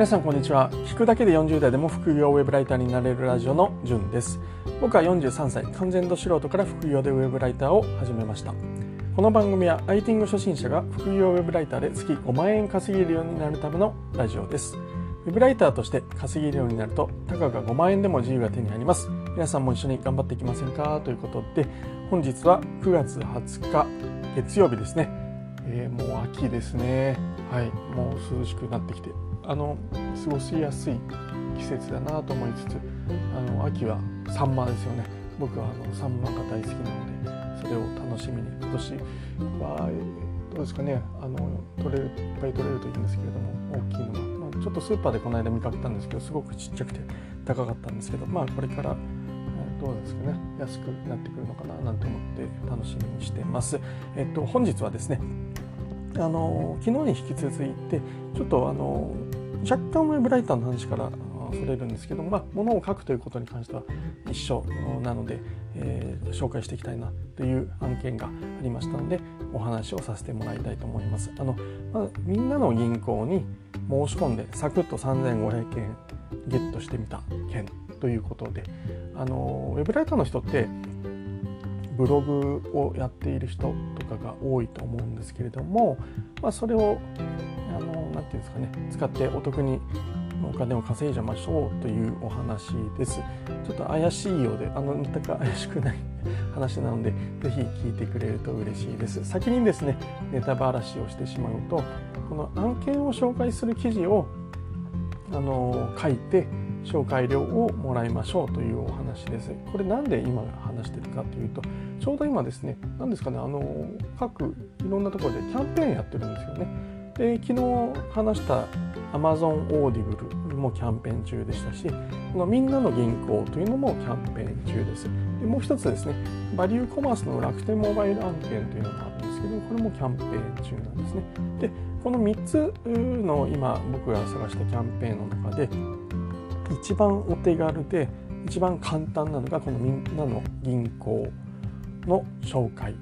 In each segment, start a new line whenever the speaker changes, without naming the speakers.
皆さんこんにちは。聞くだけで40代でも副業ウェブライターになれるラジオのじゅんです。僕は43歳。完全度素人から副業でウェブライターを始めました。この番組は IT 初心者が副業ウェブライターで月5万円稼げるようになるためのラジオです。ウェブライターとして稼げるようになるとたかが5万円でも自由が手に入ります。皆さんも一緒に頑張っていきませんか？ということで本日は9月20日月曜日ですね、えー、もう秋ですね。はい。もう涼しくなってきて。あの過ごしやすい季節だなと思いつつあの秋はサンマですよね。僕はあのサンマが大好きなのでそれを楽しみに今年はどうですかね。あの取れるいっぱい取れるといいんですけれども大きいのが、まあ、ちょっとスーパーでこの間見かけたんですけどすごくちっちゃくて高かったんですけどまあこれからどうですかね。安くなってくるのかななんて思って楽しみにしてます。えっと本日はですねあの昨日に引き続いてちょっとあの若干ウェブライターの話からそれるんですけども、まあ、物を書くということに関しては一緒なので、えー、紹介していきたいなという案件がありましたのでお話をさせてもらいたいと思います。あのまあ、みんなの銀行に申し込んでサクッと3500円ゲットしてみた件ということであのウェブライターの人ってブログをやっている人とかが多いと思うんですけれども、まあ、それをあのなていうんですかね使ってお得にお金を稼いじゃましょうというお話です。ちょっと怪しいようで、あの全く怪しくない話なので、ぜひ聞いてくれると嬉しいです。先にですね、ネタばらしをしてしまうと、この案件を紹介する記事をあの書いて、紹介料をもらいましょうというお話です。これなんで今話してるかというと、ちょうど今ですね、何ですかね、あの各いろんなところでキャンペーンやってるんですよね。で昨日話した Amazon Audible もキャンペーン中でしたし、このみんなの銀行というのもキャンペーン中です。でもう一つですね、バリューコマースの楽天モバイル案件というのがあるんですけど、これもキャンペーン中なんですね。で、この3つの今僕が探したキャンペーンの中で、一番お手軽で一番簡単なのがこのみんなの銀行の紹介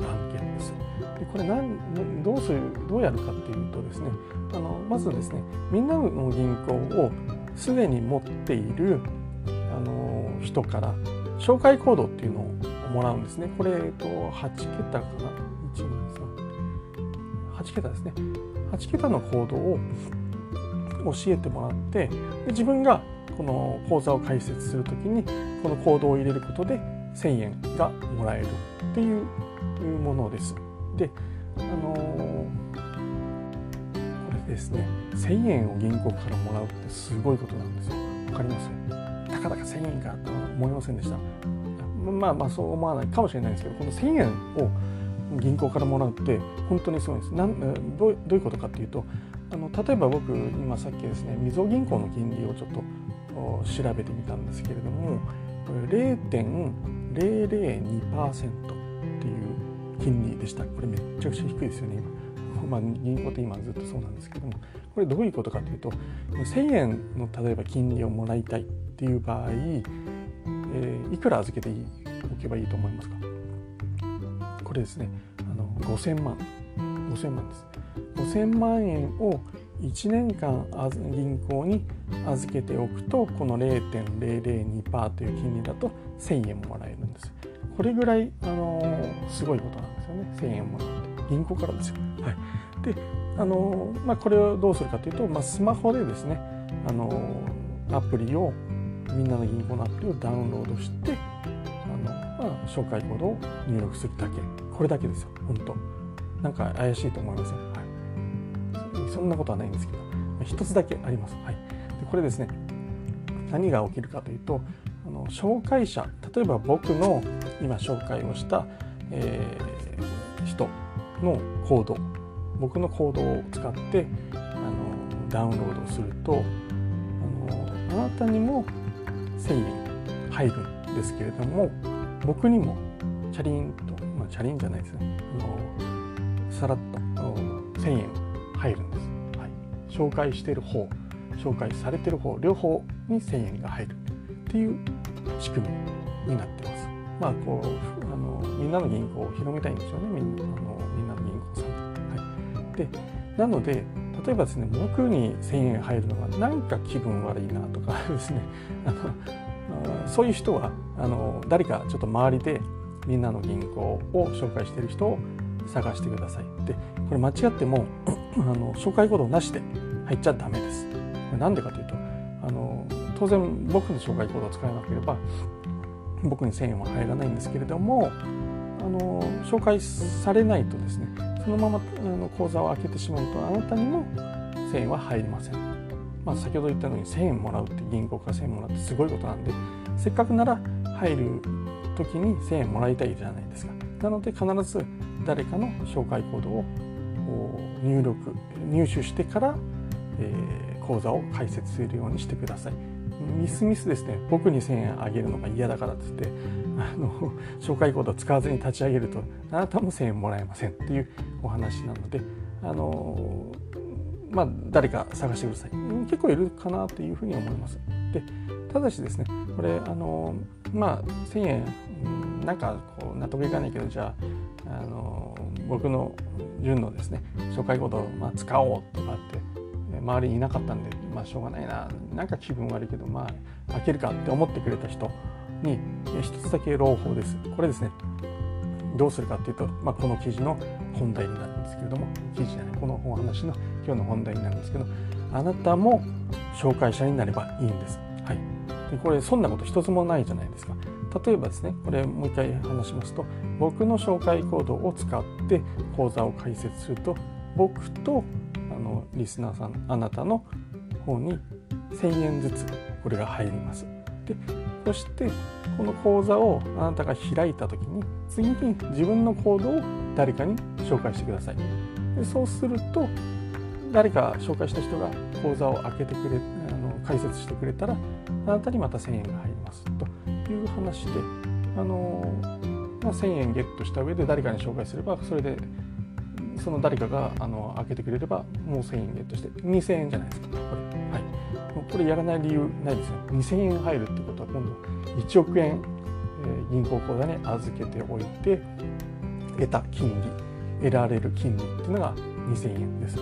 案件です。でこれ何どうするどうやるかっていうとですねあのまずですねみんなの銀行をすでに持っているあの人から紹介コードっていうのをもらうんですね。これ、えっと、8桁かな ?1、2、3。8桁ですね。8桁のコードを教えてもらってで自分がこの講座を開設するときにこのコードを入れることで1000円がもらえるっていうものです。で、あのー、これですね1000円を銀行からもらうってすごいことなんですよ。わかります？たかだか1000円かとは思いませんでした。まあまあそう思わないかもしれないですけどこの1000円を銀行からもらうって本当にすごいです。なんどうどういうことかっていうとあの例えば僕今さっきですねみずほ銀行の金利をちょっと調べてみたんですけれどもこれ0.002%っていう金利でした。これめっちゃくちゃ低いですよね今、まあ、銀行って今ずっとそうなんですけども。これどういうことかというと1,000円の例えば金利をもらいたいっていう場合、えー、いくら預けておけばいいと思いますか？これですね。あの5000万。5000万です。5000万円を1年間銀行に預けておくとこの0.002%という金利だと1000円もらえるんですこれぐらい、あのー、すごいことなんですよね。1000円もらって。銀行からですよ、はい、で、あのー、まあ、これをどうするかというと、まあ、スマホでですね、あのー、アプリをみんなの銀行のアプリをダウンロードしてあの、まあ、紹介コードを入力するだけ。これだけですよ。本当。なんか怪しいと思いません、はそんなことはないんですけど一つだけあります。はい、でこれですね何が起きるかというとあの紹介者例えば僕の今紹介をした、えー、人のコード僕のコードを使ってあのダウンロードするとあのあなたにも1000円入るんですけれども僕にもチャリンと、まあ、チャリンじゃないですねあのさらっと1000円入るんですはい紹介してる方紹介されてる方両方に1000円が入るっていう仕組みになってます。まあこうあのみんなの銀行を広めたいんですよねみんなあのみんなの銀行さん。はい、でなので例えばですね僕に1,000円入るのがなんか気分悪いなとか ですねあのそういう人はあの誰かちょっと周りでみんなの銀行を紹介している人を探してください。でこれ間違ってもあの紹介コードなしで入っちゃダメです。なんでかというとあの当然僕の紹介コードを使えなければ僕に1000円は入らないんですけれどもあの紹介されないとですねそのままあの口座を開けてしまうとあなたにも1000円は入りません。まあ、先ほど言ったように1000円もらうって銀行から1000円もらってすごいことなんでせっかくなら入る時に1000円もらいたいじゃないですか。なので必ず誰かの紹介コードを入力入手してから、えー、口座を開設するようにしてください。ミスミスですね。僕に1000円あげるのが嫌だからっつってあの 紹介コードを使わずに立ち上げるとあなたも1000円もらえませんっていうお話なのであのまあ誰か探してください。結構いるかなというふうに思います。でただしですねこれあのまあ1000円なんかこう納得いかないけどじゃああの僕の純のですね紹介コードをまあ使おうとかって周りにいなかったんでまあしょうがないななんか気分悪いけどまあ開けるかって思ってくれた人に一つだけ朗報ですこれですねどうするかっていうと、まあ、この記事の本題になるんですけれども記事じゃないこのお話の今日の本題になるんですけどあなたも紹介者になればいいんです。はい、でこれそんなこと一つもないじゃないですか。例えばですねこれもう一回話しますと僕の紹介コードを使って講座を開設すると僕とあのリスナーさんあなたの方に1000円ずつこれが入ります。でそしてこの講座をあなたが開いた時に次に自分のコードを誰かに紹介してください。でそうすると誰か紹介した人が口座を開けてくれあの開設してくれたらあなたにまた1000円が入りますという話であの、まあ、1000円ゲットした上で誰かに紹介すればそれでその誰かがあの開けてくれればもう1000円ゲットして2000円じゃないですか。これ,、はい、これやらない理由ないですよ。2000円入るってことは今度1億円、えー、銀行口座に預けておいて得た金利得られる金利っていうのが2000円です。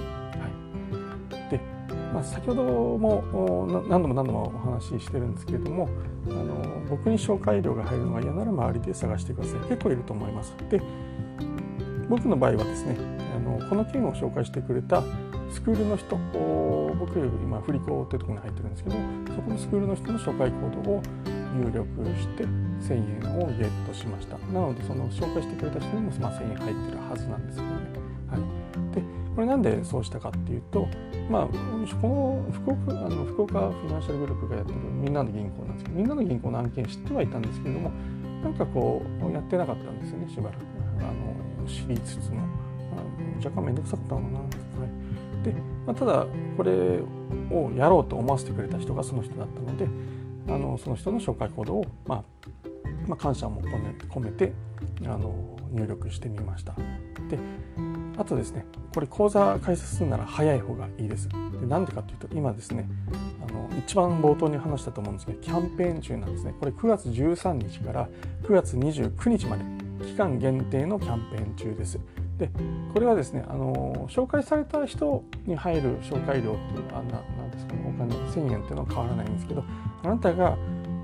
まあ、先ほども何度も何度もお話ししてるんですけれどもあの僕に紹介料が入るのが嫌なら周りで探してください。結構いると思います。で僕の場合はですねあのこの件を紹介してくれたスクールの人僕今振り子というところに入ってるんですけどそこのスクールの人の紹介コードを入力して1000円をゲットしました。なのでその紹介してくれた人にも1000円入ってるはずなんですけどね、はい、でこれなんでそうしたかっていうとまあ、この福岡あの福岡フィナンシャルグループがやってるみんなの銀行なんですけどみんなの銀行の案件知ってはいたんですけれどもなんかこうやってなかったんですよねしばらく。あの知りつつも。若干面倒くさかったのかな、はい、で、まあ、ただこれをやろうと思わせてくれた人がその人だったのであのその人の紹介コードを、まあ、まあ、感謝も込め込めてあの入力してみました。であとですねこれ講座開設するなら早い方がいいです。でなんでかというと今ですねあの一番冒頭に話したと思うんですけどキャンペーン中なんですね。これ9月13日から9月29日まで期間限定のキャンペーン中です。でこれはですねあの紹介された人に入る紹介料っていうあななんですかねお金1000円っていうのは変わらないんですけどあなたが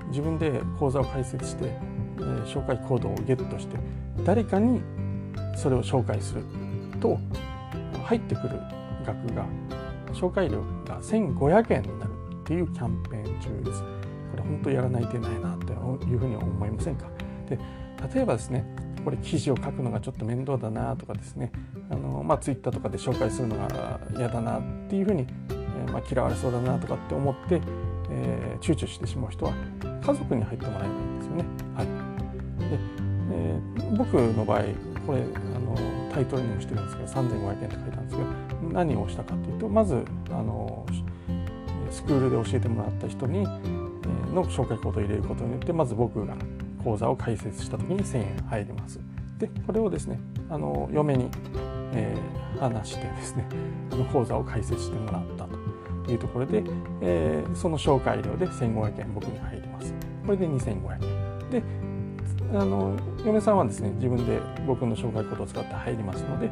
自分で講座を開設して、えー、紹介コードをゲットして誰かにそれを紹介する。と入ってくる額が紹介料が1500円になるっていうキャンペーン中です。これ本当やらないといけないなというふうに思いませんか？で例えばですねこれ記事を書くのがちょっと面倒だなとかですねあの、まあ、ツイッターとかで紹介するのが嫌だなっていうふうに、えー、まあ、嫌われそうだなとかって思って、えー、躊躇してしまう人は家族に入ってもらえばいいんですよね。はいでえー、僕の場合これタイトルにもしてるんですけど3500円って書いたんですけど何をしたかというとまずあのスクールで教えてもらった人にの紹介コードを入れることによってまず僕が講座を開設した時に1000円入ります。でこれをですねあの嫁に、えー、話してですねあの講座を開設してもらったというところで、えー、その紹介料で1500円僕に入ります。これで2500円。であの嫁さんはですね自分で僕の紹介コードを使って入りますので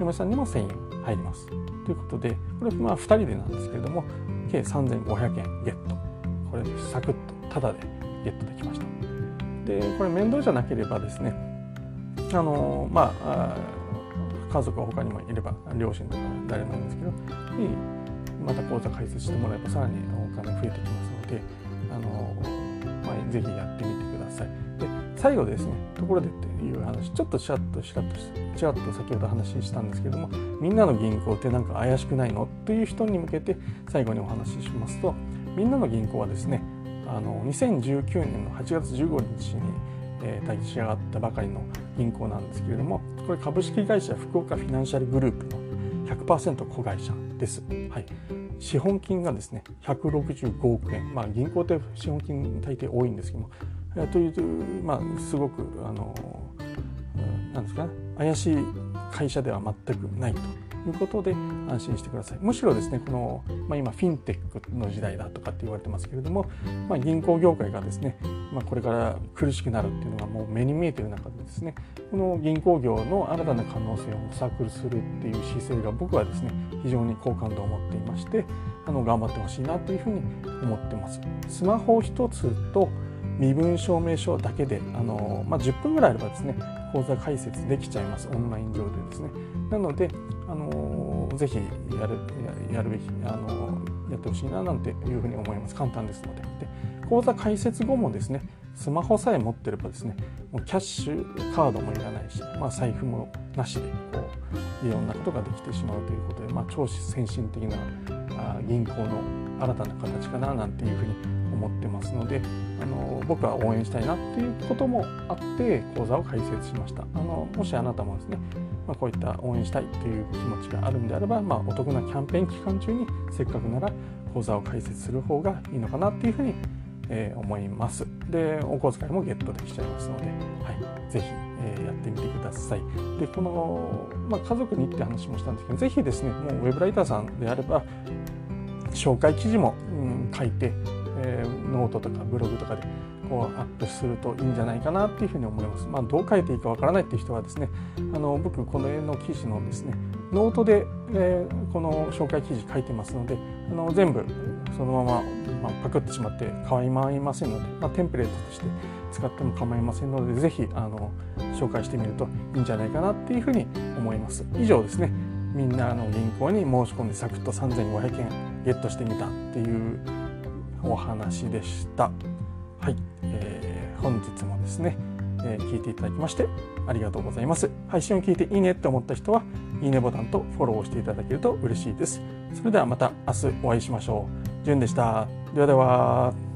嫁さんにも1000円入ります。ということでこれまあ2人でなんですけれども計3500円ゲット。これサクッとタダでゲットできました。でこれ面倒じゃなければですねあのまあ家族は他にもいれば両親とか誰もいいんですけどまた口座開設してもらえばさらにお金増えてきますのであの、まあ、ぜひやってみてください。最後ですねところでっていう話ちょっとちらっとしらっとちらっと先ほど話したんですけどもみんなの銀行ってなんか怪しくないの？という人に向けて最後にお話ししますとみんなの銀行はですねあの2019年の8月15日に、えー、立ち上がったばかりの銀行なんですけれどもこれ株式会社福岡フィナンシャルグループの100%子会社です。はい、資本金がですね165億円、まあ、銀行って資本金大抵多いんですけども、という、まあ、すごくあのなんですかね怪しい会社では全くないということで安心してくださいむしろですねこの、まあ、今フィンテックの時代だとかって言われてますけれども、まあ、銀行業界がですね、まあ、これから苦しくなるっていうのがもう目に見えてる中でですねこの銀行業の新たな可能性を模索するっていう姿勢が僕はですね非常に好感度を持っていましてあの頑張ってほしいなというふうに思ってます。スマホ一つと身分証明書だけであの、まあ、10分ぐらいあればですね講座開設できちゃいます。オンライン上でですね。なのであのぜひやるやるべきあのやってほしいななんていうふうに思います。簡単ですので。で講座開設後もですねスマホさえ持ってればですねもうキャッシュカードもいらないし、まあ、財布もなしでこういろんなことができてしまうということで、まあ、超先進的なあ銀行の新たな形かななんていうふうに思ってますのであの僕は応援したいなっていうこともあって講座を開設しましたあのもしあなたもですね、まあ、こういった応援したいという気持ちがあるんであれば、まあ、お得なキャンペーン期間中にせっかくなら講座を開設する方がいいのかなっていうふうにえー、思います。で、お小遣いもゲットできちゃいますので、はい、ぜひ、えー、やってみてください。で、この、まあ、家族にって話もしたんですけど、ぜひですね、もうウェブライターさんであれば、紹介記事も、うん、書いて、えー、ノートとかブログとかでこうアップするといいんじゃないかなっていうふうに思います。まあ、どう書いていいかわからないっていう人はですね、あの僕この絵の記事のですね、ノートで、えー、この紹介記事書いてますので、あの全部そのまま、まあ、パクってしまって構いませんので、まあ、テンプレートとして使っても構いませんので、ぜひあの紹介してみるといいんじゃないかなっていうふうに思います。以上ですね。みんなの銀行に申し込んでサクッと3500円ゲットしてみたっていうお話でした。はい、えー、本日もですね、えー、聞いていただきましてありがとうございます。配信を聞いていいねって思った人は、いいねボタンとフォローしていただけると嬉しいです。それではまた明日お会いしましょう。じゅんでした。ではでは。